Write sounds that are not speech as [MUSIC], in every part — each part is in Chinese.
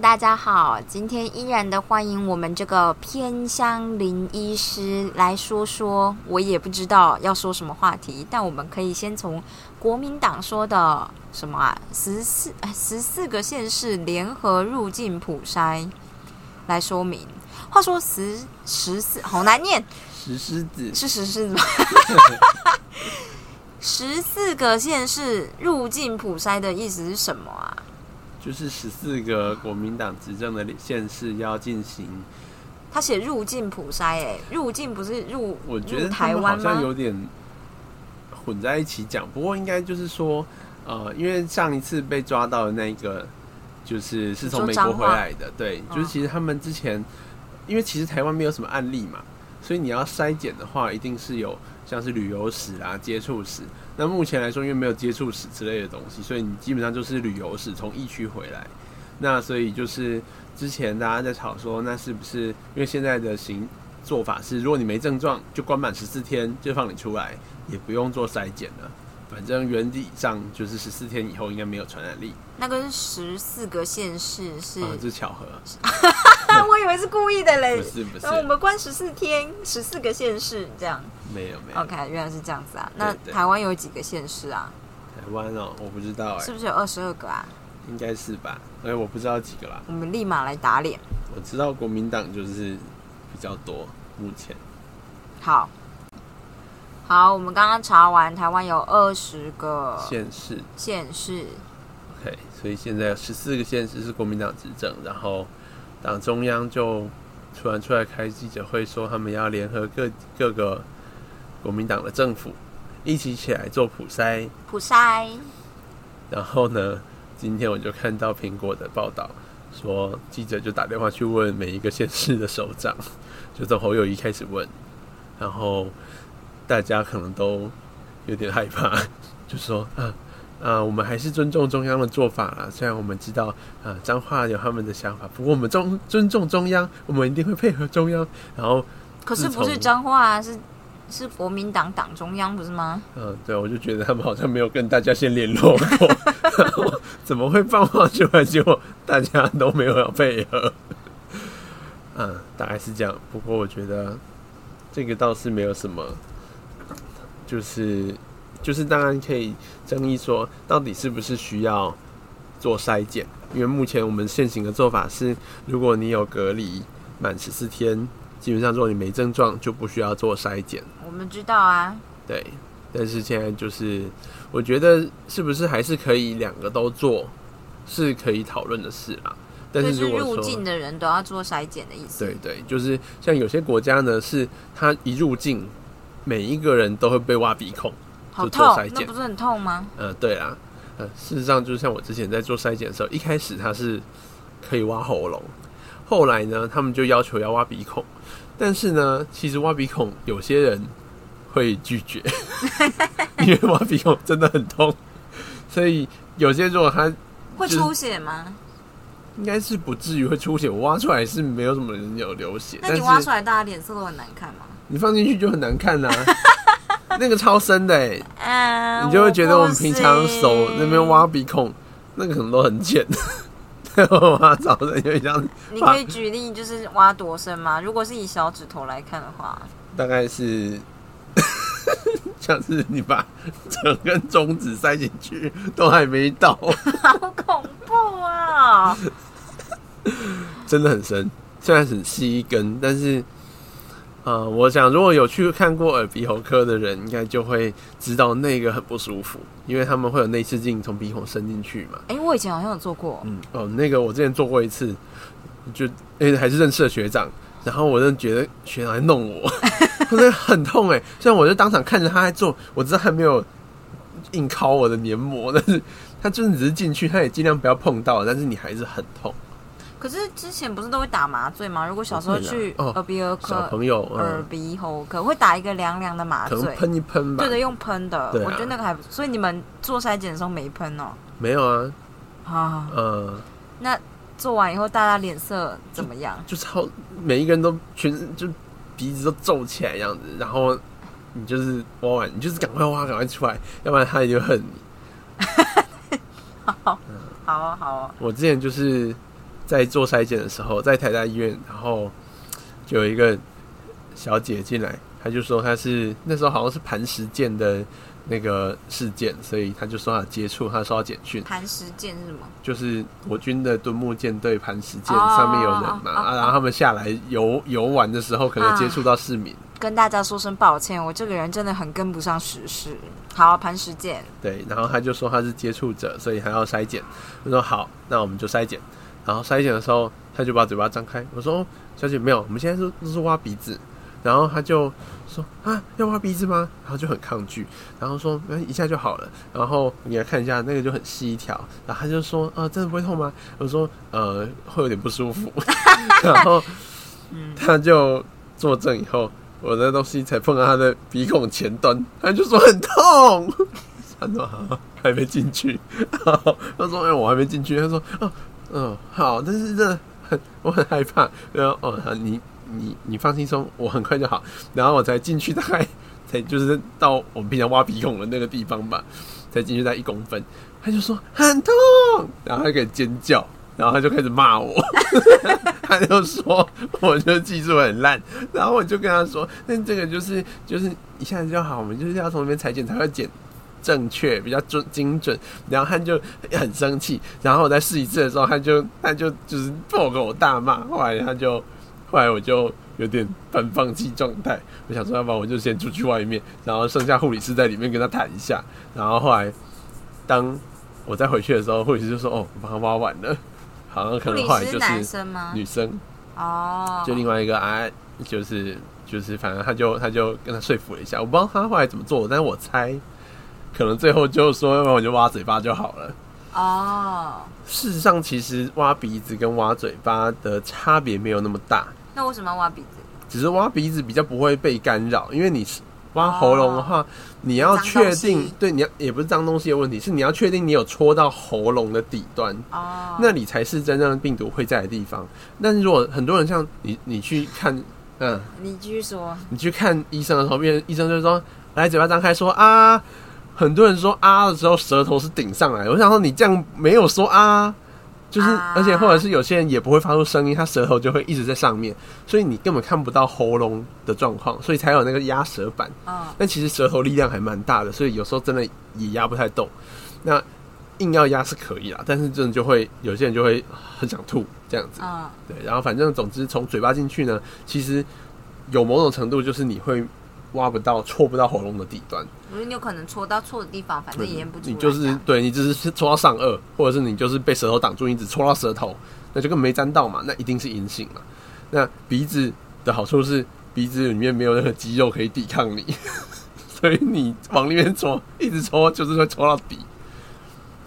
大家好，今天依然的欢迎我们这个偏乡林医师来说说，我也不知道要说什么话题，但我们可以先从国民党说的什么啊，十四十四个县市联合入境普筛来说明。话说十十四好难念，石狮子是石狮子吗？[LAUGHS] 十四个县市入境普筛的意思是什么啊？就是十四个国民党执政的县市要进行，他写入境普筛，哎，入境不是入我觉得台湾好？像有点混在一起讲。不过应该就是说，呃，因为上一次被抓到的那个，就是是从美国回来的，对，嗯就是其实他们之前，因为其实台湾没有什么案例嘛，所以你要筛检的话，一定是有像是旅游史啦、接触史。那目前来说，因为没有接触史之类的东西，所以你基本上就是旅游史从疫区回来。那所以就是之前大家在吵说，那是不是因为现在的行做法是，如果你没症状，就关满十四天就放你出来，也不用做筛检了。反正原理上就是十四天以后应该没有传染力那个是十四个县市是，啊，这是巧合，[LAUGHS] 我以为是故意的嘞不。是不是然后，我们关十四天，十四个县市这样。没有没有。OK，原来是这样子啊。那台湾有几个县市啊？台湾哦，我不知道哎、是不是有二十二个啊？应该是吧？哎，我不知道几个啦。我们立马来打脸。我知道国民党就是比较多，目前好，好，我们刚刚查完，台湾有二十个县市县市，OK，所以现在有十四个县市是国民党执政，然后党中央就突然出来开记者会说，他们要联合各各个国民党的政府一起起来做普筛。普筛。然后呢，今天我就看到苹果的报道，说记者就打电话去问每一个县市的首长，就从侯友谊开始问，然后大家可能都有点害怕，就说啊啊，我们还是尊重中央的做法啦。虽然我们知道啊，彰化有他们的想法，不过我们中尊重中央，我们一定会配合中央。然后，可是不是彰化啊，是是国民党党中央不是吗？嗯，对，我就觉得他们好像没有跟大家先联络过，怎么会放话出来，结果大家都没有要配合？嗯，[LAUGHS] 大概是这样。不过我觉得这个倒是没有什么，就是就是当然可以争议说，到底是不是需要做筛检？因为目前我们现行的做法是，如果你有隔离满十四天，基本上如果你没症状，就不需要做筛检。我们知道啊，对，但是现在就是，我觉得是不是还是可以两个都做，是可以讨论的事啦。但是入境的人都要做筛检的意思。对对，就是像有些国家呢，是他一入境，每一个人都会被挖鼻孔。好痛筛，检那不是很痛吗？呃，对啊，呃，事实上就像我之前在做筛检的时候，一开始他是可以挖喉咙，后来呢，他们就要求要挖鼻孔，但是呢，其实挖鼻孔有些人会拒绝，[LAUGHS] 因为挖鼻孔真的很痛，所以有些如果他会出血吗？应该是不至于会出血，我挖出来是没有什么人有流血，那你挖出来，大家脸色都很难看吗？你放进去就很难看啦、[LAUGHS] [LAUGHS] 那个超深的哎、啊你就会觉得我们平常手那边挖鼻孔，那个可能都很浅，[LAUGHS] 挖早的有点像，你可以举例，就是挖多深吗？如果是以小指头来看的话，大概是 [LAUGHS] 像是你把整根中指塞进去都还没到，好恐怖啊！[LAUGHS] 真的很深，虽然很细一根，但是。呃，我想如果有去看过耳鼻喉科的人，应该就会知道那个很不舒服，因为他们会有内视镜从鼻孔伸进去嘛。哎、我以前好像有做过，嗯，哦，那个我之前做过一次，就诶、还是认识的学长，然后我就觉得学长在弄我，[LAUGHS] 真的很痛哎。虽然我就当场看着他在做，我知道他没有硬敲我的黏膜，但是他就是只是进去，他也尽量不要碰到，但是你还是很痛。可是之前不是都会打麻醉吗？如果小时候去哦耳鼻喉小科、朋友，耳嗯，鼻喉科会打一个凉凉的麻醉，喷一喷吧对。的，用喷的，啊我觉得那个还不错。所以你们做筛检的时候没喷哦？没有啊，啊，呃，那做完以后大家脸色怎么样？就超每一个人都全就鼻子都皱起来样子，然后你就是挖完，你就是赶快挖，赶快出来，要不然他也就恨你。[LAUGHS] 好啊好啊，我之前就是在做筛检的时候，在台大医院，然后就有一个小姐进来，她就说她是那时候好像是磐石舰的那个事件，所以她就说她接触，她收到简讯，磐石舰是什么？就是我军的敦睦舰队磐石舰哦上面有人嘛，然后他们下来游游玩的时候，可能接触到市民，跟大家说声抱歉，我这个人真的很跟不上时事。好，磐石舰，对，然后他就说他是接触者，所以还要筛检。我说好，那我们就筛检。然后筛检的时候，他就把嘴巴张开。我说：“小姐，没有，我们现在是都是挖鼻子。”然后他就说：“啊，要挖鼻子吗？”然后就很抗拒，然后说：“嗯，一下就好了。”然后你来看一下，那个就很细一条。然后他就说：“呃，真的不会痛吗？”我说：“呃，会有点不舒服。[LAUGHS] ”然后他就坐正以后，我的东西才碰到他的鼻孔前端，他就说很痛。[LAUGHS] 他说，还没进去。然后他说：“哎、我还没进去。”他说：“哦，嗯，好，但是这很我很害怕。”然后哦，你你你放轻松，我很快就好。然后我才进去，大概 [LAUGHS] 才就是到我们平常挖鼻孔的那个地方吧，才进去大概一公分。他就说很痛，然后他开始尖叫，然后他就开始骂我。[LAUGHS] 他就说我就技术很烂，然后我就跟他说，那这个就是就是一下子就好，我们就是要从那边裁剪才会剪正确，比较准精准。然后他就很生气，然后我再试一次的时候，他就他就就是破口大骂，后来他就后来我就有点半放弃状态，我想说要不然我就先出去外面，然后剩下护理师在里面跟他谈一下，然后后来当我再回去的时候，护理师就说：“哦，我帮他挖完了。”好像可能后来就是？女生，哦，就另外一个啊，就是就是，反正他就他就跟他说服了一下，我不知道他后来怎么做，但是我猜可能最后就说，要不然我就挖嘴巴就好了。哦，事实上，其实挖鼻子跟挖嘴巴的差别没有那么大，那为什么要挖鼻子？只是挖鼻子比较不会被干扰，因为你是挖喉咙的话，你要确定，对，你要也不是脏东西的问题，是你要确定你有戳到喉咙的底端，哦，那里才是真正的病毒会在的地方。但是如果很多人像你，你去看，嗯，你继续说。你去看医生的时候，别人医生就说：“来，嘴巴张开，说啊。”很多人说啊的时候，舌头是顶上来。我想说，你这样没有说啊，就是，啊而且或者是有些人也不会发出声音，他舌头就会一直在上面，所以你根本看不到喉咙的状况，所以才有那个压舌板。啊，但其实舌头力量还蛮大的，所以有时候真的也压不太动。那硬要压是可以啦，但是真的就会有些人就会很想吐这样子。啊，对，然后反正总之从嘴巴进去呢，其实有某种程度就是你会挖不到、戳不到喉咙的底端，我觉得你有可能戳到错的地方，反正也验不。你就是对你只是戳到上颚，或者是你就是被舌头挡住，你只戳到舌头，那就根本没沾到嘛，那一定是阴性嘛。那鼻子的好处是鼻子里面没有任何肌肉可以抵抗你，[LAUGHS] 所以你往里面戳，一直戳就是会戳到底。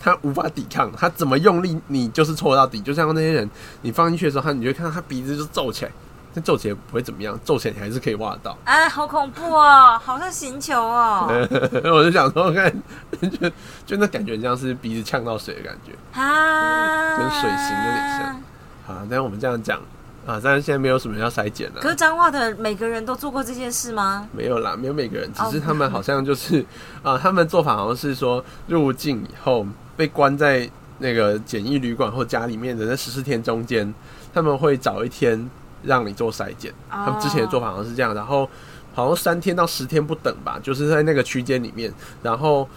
他无法抵抗，他怎么用力，你就是戳到底。就像那些人，你放进去的时候，他你就看到他鼻子就皱起来，但皱起来不会怎么样，皱起来你还是可以挖得到。哎，好恐怖哦，好像行球哦。[LAUGHS] 我就想说，看，就就那感觉像是鼻子呛到水的感觉。啊，跟水形有点像。好，但是我们这样讲啊，但是现在没有什么要筛检了可。是彰化的每个人都做过这件事吗？没有啦，没有每个人，只哦是他们好像就是 [LAUGHS] 啊，他们做法好像是说入境以后被关在那个简易旅馆或家里面的那十四天中间，他们会找一天让你做筛检。他们之前的做法好像是这样，然后好像三天到十天不等吧，就是在那个区间里面，然后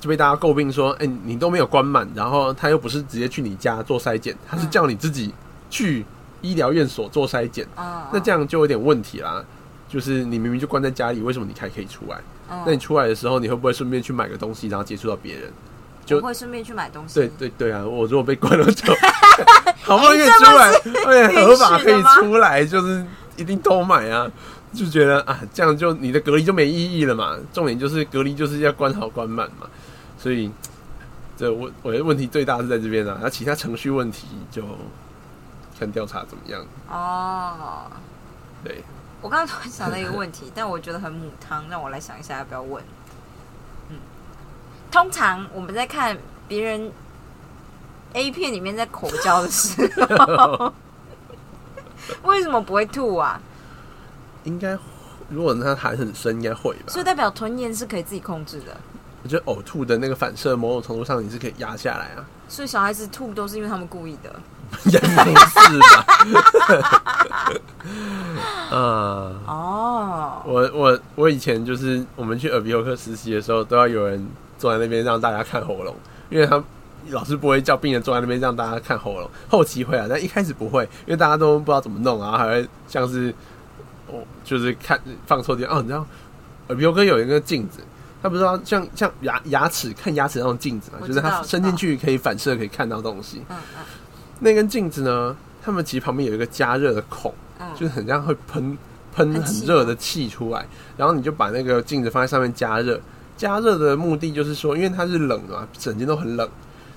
就被大家诟病说，哎、你都没有关满，然后他又不是直接去你家做筛检，他是叫你自己去医疗院所做筛检，嗯，那这样就有点问题啦。就是你明明就关在家里，为什么你还可以出来？嗯，那你出来的时候，你会不会顺便去买个东西，然后接触到别人？就我会顺便去买东西。对对对啊！我如果被关了就 [LAUGHS] [LAUGHS] [LAUGHS] 好不容易出来，而且 [LAUGHS] 合法可以出来，就是一定都买啊！就觉得啊，这样就你的隔离就没意义了嘛。重点就是隔离就是要关好关满嘛。所以这我我的问题最大是在这边啊，那其他程序问题就看调查怎么样。哦，对，我刚刚突然想到一个问题，[LAUGHS] 但我觉得很母汤，让我来想一下要不要问。嗯，通常我们在看别人 A 片里面在口交的时候，为什么不会吐啊？应该如果它含很深，应该会吧所以？代表吞咽是可以自己控制的。我觉得呕吐的那个反射，某种程度上你是可以压下来啊。所以小孩子吐都是因为他们故意的。[LAUGHS] 也不是吧？[LAUGHS] 呃，哦，我我我以前就是我们去耳鼻喉科实习的时候，都要有人坐在那边让大家看喉咙，因为他 [LAUGHS] 老师不会叫病人坐在那边让大家看喉咙，后期会啊，但一开始不会，因为大家都不知道怎么弄，啊还会像是哦，就是看放错地方哦，你知道耳鼻喉科有一个镜子。他不知道像像牙牙齿看牙齿那种镜子嘛，就是它伸进去可以反射可以看到东西。嗯嗯，那根镜子呢，他们其实旁边有一个加热的孔，嗯就是很像会喷喷很热的气出来，然后你就把那个镜子放在上面加热。加热的目的就是说，因为它是冷的嘛，整间都很冷，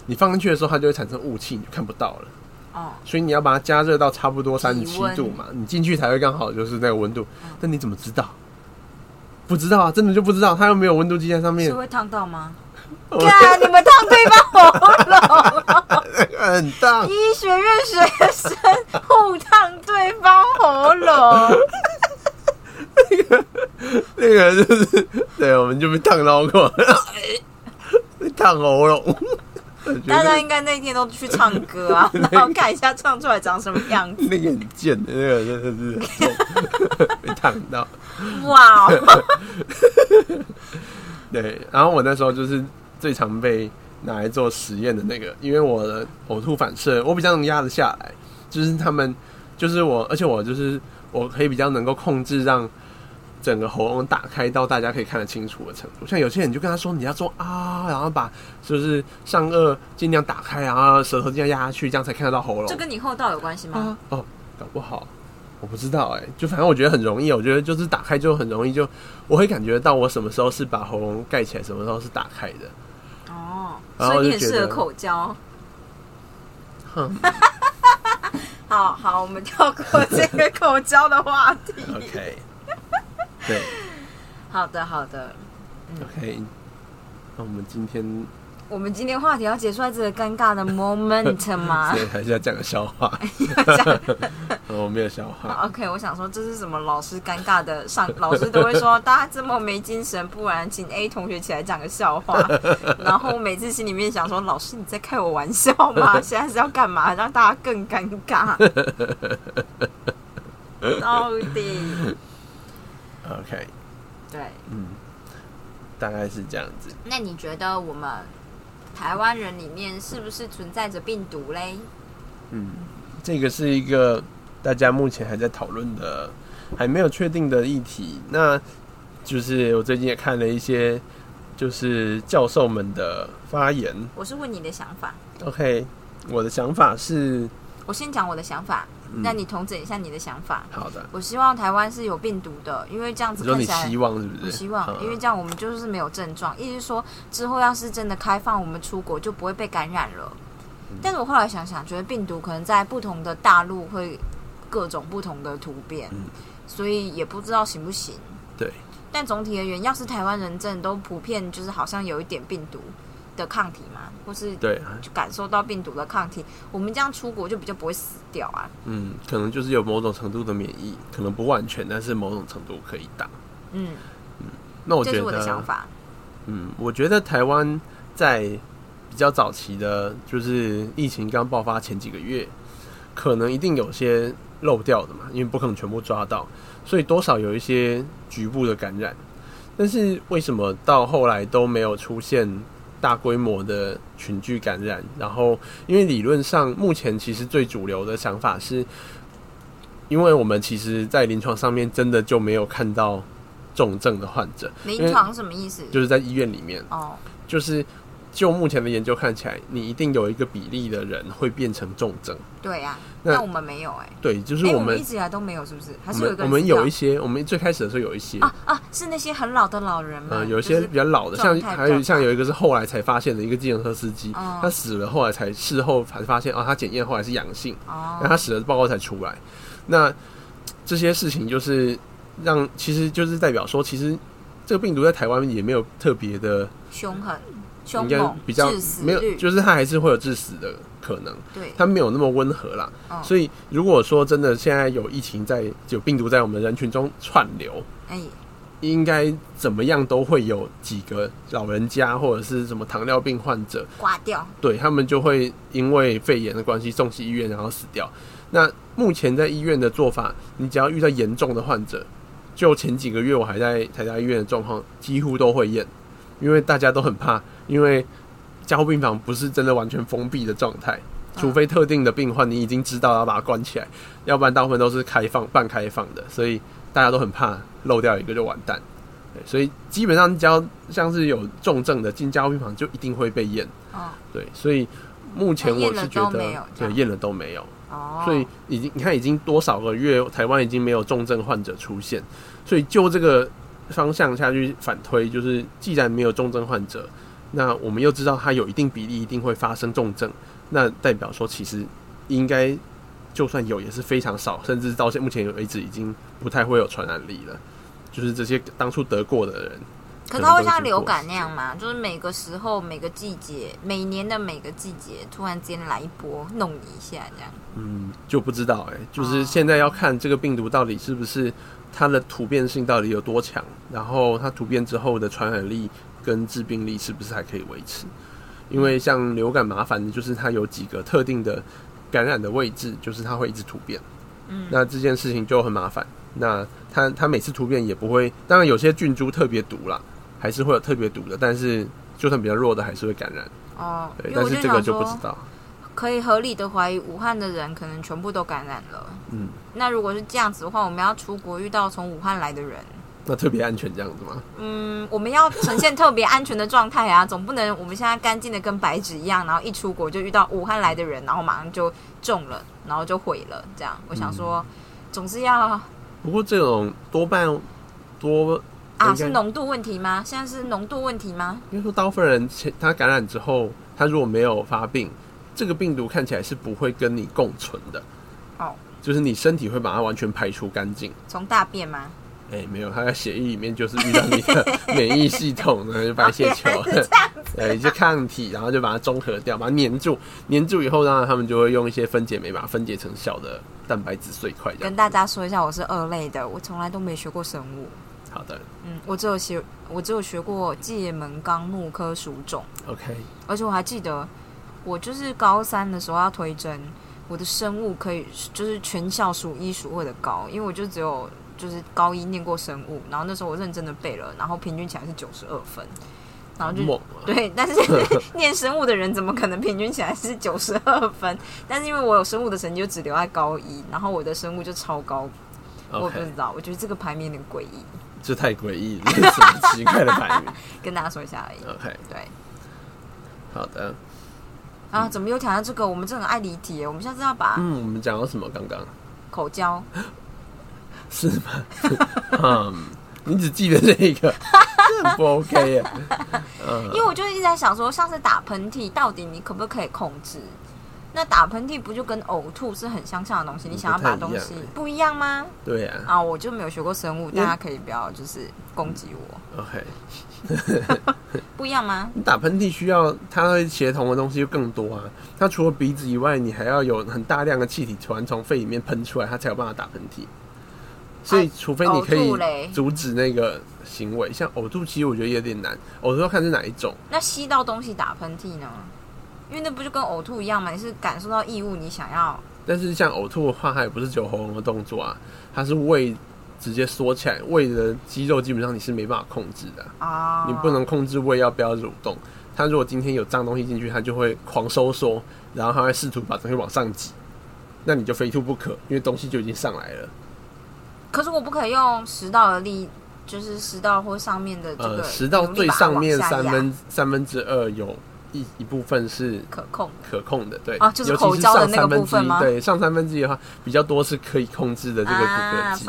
你放进去的时候它就会产生雾气，你就看不到了。哦，所以你要把它加热到差不多三十七度嘛，你进去才会刚好就是那个温度嗯。但你怎么知道？不知道啊，真的就不知道，它又没有温度计在上面是。会烫到吗？[LAUGHS] 我看你们烫对方喉咙，很烫，医学院学生互烫对方喉咙，[LAUGHS] 那个就是，对，我们就被烫到过，[LAUGHS] 被烫喉咙。大家应该那天都去唱歌啊，[LAUGHS] 然后看一下唱出来长什么样子。那个很贱的，那个真的是 [LAUGHS] 被烫到。哇哦，[LAUGHS] 对，然后我那时候就是最常被拿来做实验的那个，因为我的呕吐反射我比较能压得下来，就是他们就是我，而且我就是我可以比较能够控制让整个喉咙打开到大家可以看得清楚的程度。像有些人就跟他说你要做啊，然后把就是上颚尽量打开，然后舌头尽量压下去，这样才看得到喉咙。这跟你后道有关系吗？啊哦，搞不好我不知道哎、就反正我觉得很容易，我觉得就是打开就很容易就，我会感觉到我什么时候是把喉咙盖起来，什么时候是打开的。哦，所以你很适合口交。哼 [LAUGHS] 好好，我们跳过这个口交的话题。[LAUGHS] OK，对 [LAUGHS] 好的，好的。，OK，那我们今天我们今天话题要结束在这个尴尬的 moment [LAUGHS] 吗所以还是要讲个笑话。[LAUGHS] 我没有笑话，？OK，我想说这是什么老师尴尬的上，老师都会说大家这么没精神，不然请 A 同学起来讲个笑话。然后每次心里面想说，老师你在开我玩笑吗？现在是要干嘛？让大家更尴尬？到底 OK，对？嗯，大概是这样子。那你觉得我们台湾人里面是不是存在着病毒嘞？嗯，这个是一个大家目前还在讨论的、还没有确定的议题。那就是我最近也看了一些，就是教授们的发言。我是问你的想法，OK，我的想法是，我先讲我的想法，嗯那你统整一下你的想法。好的。我希望台湾是有病毒的，因为这样子看起来希望是不是？我希望，嗯因为这样我们就是没有症状，意思是说之后要是真的开放，我们出国就不会被感染了。嗯但是我后来想想，觉得病毒可能在不同的大陆会各种不同的突变，嗯所以也不知道行不行。对。但总体而言，要是台湾人真的都普遍就是好像有一点病毒的抗体嘛，或是对，就感受到病毒的抗体，我们这样出国就比较不会死掉啊。嗯，可能就是有某种程度的免疫，可能不完全，但是某种程度可以打。嗯嗯，那我觉得，这是我的想法。嗯，我觉得台湾在比较早期的，就是疫情刚爆发前几个月，可能一定有些漏掉的嘛，因为不可能全部抓到，所以多少有一些局部的感染。但是为什么到后来都没有出现大规模的群聚感染？然后，因为理论上目前其实最主流的想法是，因为我们其实在临床上面真的就没有看到重症的患者，临床什么意思？就是在医院里面。哦，就是就目前的研究看起来，你一定有一个比例的人会变成重症。对呀、那我们没有哎、对，就是哎、我们、一直以来都没有，是不是？还是有一个我们有一些，我们最开始的时候有一些，啊啊，是那些很老的老人们，呃，有一些比较老的，像还有像有一个是后来才发现的一个计程车司机，哦。他死了，后来才事后才发现，啊，他检验后来是阳性，哦。那他死了报告才出来。那这些事情就是让，其实就是代表说，其实这个病毒在台湾也没有特别的，凶狠、凶应该、比较没有，就是他还是会有致死的可能。对，他没有那么温和啦。嗯所以如果说真的现在有疫情在，有病毒在我们人群中串流，哎，应该怎么样都会有几个老人家或者是什么糖尿病患者，挂掉，对他们就会因为肺炎的关系送去医院，然后死掉。那目前在医院的做法，你只要遇到严重的患者，就前几个月我还在台大医院的状况，几乎都会验，因为大家都很怕，因为加护病房不是真的完全封闭的状态，除非特定的病患你已经知道要把它关起来，要不然大部分都是开放、半开放的，所以大家都很怕漏掉一个就完蛋。对，所以基本上只要像是有重症的进加护病房，就一定会被验。哦对，所以目前我是觉得那验了都没有，这样对验了都没有。哦，所以已经你看已经多少个月，台湾已经没有重症患者出现，所以就这个方向下去反推，就是既然没有重症患者，那我们又知道它有一定比例一定会发生重症，那代表说其实应该就算有也是非常少，甚至到现目前为止已经不太会有传染力了。就是这些当初得过的人，可是它会像流感那样吗？就是每个时候、每个季节、每年的每个季节，突然间来一波弄你一下，这样。嗯，就不知道哎、就是现在要看这个病毒到底是不是它的突变性到底有多强，然后它突变之后的传染力跟致病力是不是还可以维持？因为像流感麻烦的就是它有几个特定的感染的位置，就是它会一直突变。嗯那这件事情就很麻烦。那它它每次突变也不会，当然有些菌株特别毒啦，还是会有特别毒的，但是就算比较弱的还是会感染。哦，对，但是这个，就不知道。可以合理的怀疑武汉的人可能全部都感染了。嗯，那如果是这样子的话，我们要出国遇到从武汉来的人，那特别安全这样子吗？嗯，我们要呈现特别安全的状态啊，总不能我们现在干净的跟白纸一样，然后一出国就遇到武汉来的人，然后马上就中了，然后就毁了。这样，我想说，总是要不过这种多半多啊，是浓度问题吗？现在是浓度问题吗？因为说大部分人前他感染之后，他如果没有发病，这个病毒看起来是不会跟你共存的。哦，就是你身体会把它完全排除干净。从大便吗？哎、没有，他在血液里面就是遇到你的 [LAUGHS] 免疫系统呢，就白血球，呃，[LAUGHS] 一些抗体，然后就把它中和掉，把它粘住，粘住以后，当然他们就会用一些分解酶把它分解成小的蛋白质碎块，跟。大家说一下，我是二类的，我从来都没学过生物。好的嗯，我只有学，我只有学过界门纲目科属种，，OK，而且我还记得，我就是高三的时候要推甄，我的生物可以就是全校数一数二的高，因为我就只有就是高一念过生物，然后那时候我认真的背了，然后平均起来是九十二分，然后就！[LAUGHS] 对，但是 [LAUGHS] 念生物的人怎么可能平均起来是九十二分？[LAUGHS] 但是因为我有生物的成绩就只留在高一，然后我的生物就超高，我不知道，我觉得这个排名有点诡异，这太诡异了，什么奇怪的排名跟大家说一下而已。？OK，对好的，啊，怎么又谈到这个？我们真的很爱离题，我们下次要把嗯，我们讲到什么？刚刚口交，是吗？[LAUGHS] 嗯，你只记得这一个，[LAUGHS] 这不 OK 耶。嗯因为我就一直在想说，上次打喷嚏，到底你可不可以控制？那打喷嚏不就跟呕吐是很相像的东西？你想要把东西不一样不一样吗？对呀、啊，我就没有学过生物，大家可以不要就是攻击我，OK，[LAUGHS] 不一样吗？你打喷嚏需要它会协同的东西就更多啊。它除了鼻子以外，你还要有很大量的气体突然从肺里面喷出来，它才有办法打喷嚏。所以，除非你可以阻止那个行为，像呕吐，其实我觉得有点难。呕吐要看是哪一种。那吸到东西打喷嚏呢？因为那不就跟呕吐一样吗？你是感受到异物，你想要但是像呕吐的话，它也不是只有喉咙的动作啊，它是胃直接缩起来，胃的肌肉基本上你是没办法控制的啊、啊，你不能控制胃要不要蠕动。它如果今天有脏东西进去，它就会狂收缩，然后它会试图把东西往上挤，那你就非吐不可，因为东西就已经上来了。可是我不可以用食道的力，就是食道或上面的这个呃，食道最上面三分三分之二有一一部分是可控。可控的，对，啊就是口交的那个部分吗一对，上三分之一的话，比较多是可以控制的这个骨啊，骼肌。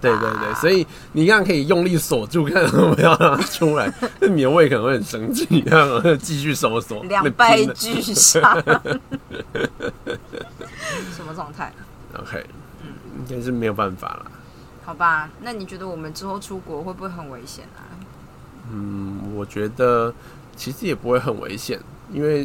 对对对，所以你刚刚可以用力锁住，看不要让它出来，那你的胃可能会很生气，然后继续收缩，两那败俱伤，[LAUGHS] 什么状态？OK，应该是没有办法啦。好吧，那你觉得我们之后出国会不会很危险啊？嗯，我觉得其实也不会很危险，因为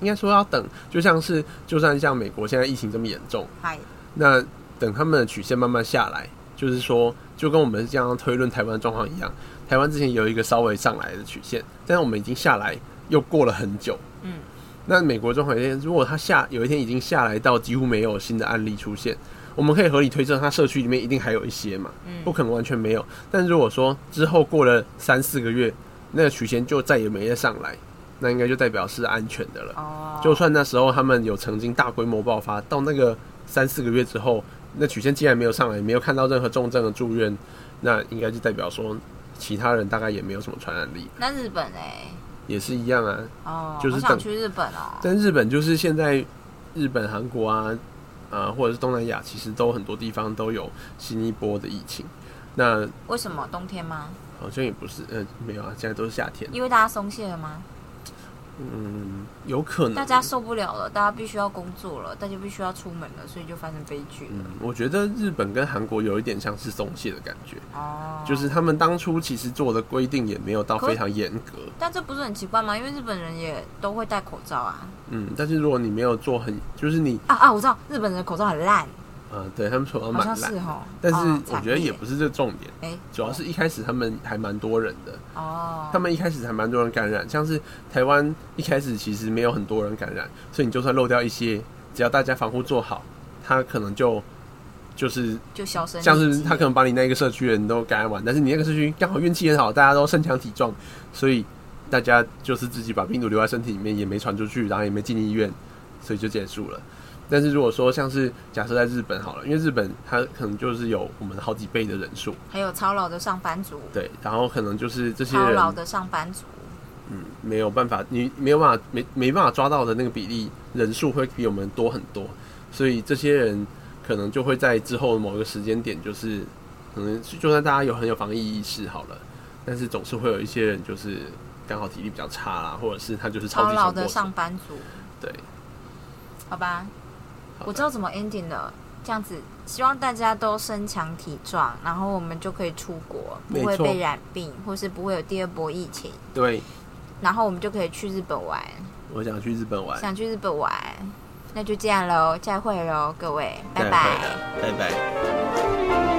应该说要等，就像是就算像美国现在疫情这么严重，嗨，那等他们的曲线慢慢下来，就是说就跟我们这样推论台湾状况一样，台湾之前有一个稍微上来的曲线，但是我们已经下来又过了很久。嗯，那美国状况如果它下有一天已经下来到几乎没有新的案例出现，我们可以合理推测，它社区里面一定还有一些嘛，嗯不可能完全没有。但如果说之后过了三四个月，那个曲线就再也没再上来，那应该就代表是安全的了。哦，就算那时候他们有曾经大规模爆发，到那个三四个月之后，那曲线既然没有上来，没有看到任何重症的住院，那应该就代表说其他人大概也没有什么传染力，那日本哎，也是一样啊。哦，就是想去日本哦。但日本就是现在日本、韩国啊，啊、或者是东南亚，其实都很多地方都有新一波的疫情。那为什么冬天吗？好像也不是，呃，没有啊，现在都是夏天。因为大家松懈了吗？嗯，有可能。大家受不了了，大家必须要工作了，大家必须要出门了，所以就发生悲剧了。嗯，我觉得日本跟韩国有一点像是松懈的感觉，哦，就是他们当初其实做的规定也没有到非常严格。但这不是很奇怪吗？因为日本人也都会戴口罩啊。嗯，但是如果你没有做很，就是你，啊啊！我知道日本人的口罩很烂，呃，对他们说好蛮烂。但是哦我觉得也不。是这重点，惨烈哎，主要是一开始他们还蛮多人的，哦，他们一开始还蛮多人感染，像是台湾一开始其实没有很多人感染，所以你就算漏掉一些，只要大家防护做好，他可能就就是就消声匿像是他可能把你那个社区的人都感染完，但是你那个社区刚好运气很好，大家都身强体壮，所以大家就是自己把病毒留在身体里面，也没传出去，然后也没进医院，所以就结束了。但是如果说像是假设在日本好了，因为日本它可能就是有我们好几倍的人数，还有操劳的上班族，对，然后可能就是这些人操劳的上班族，嗯，没有办法，你没有办法，没没办法抓到的那个比例人数会比我们多很多，所以这些人可能就会在之后的某一个时间点，就是可能就算大家有很有防疫意识好了，但是总是会有一些人就是刚好体力比较差啦，或者是他就是超操劳的上班族，对，好吧，好我知道怎么 ending 了。这样子，希望大家都身强体壮，然后我们就可以出国，不会被染病，或是不会有第二波疫情，对，然后我们就可以去日本玩。我想去日本玩，想去日本玩，那就这样喽，再会喽，各位，拜再拜拜拜。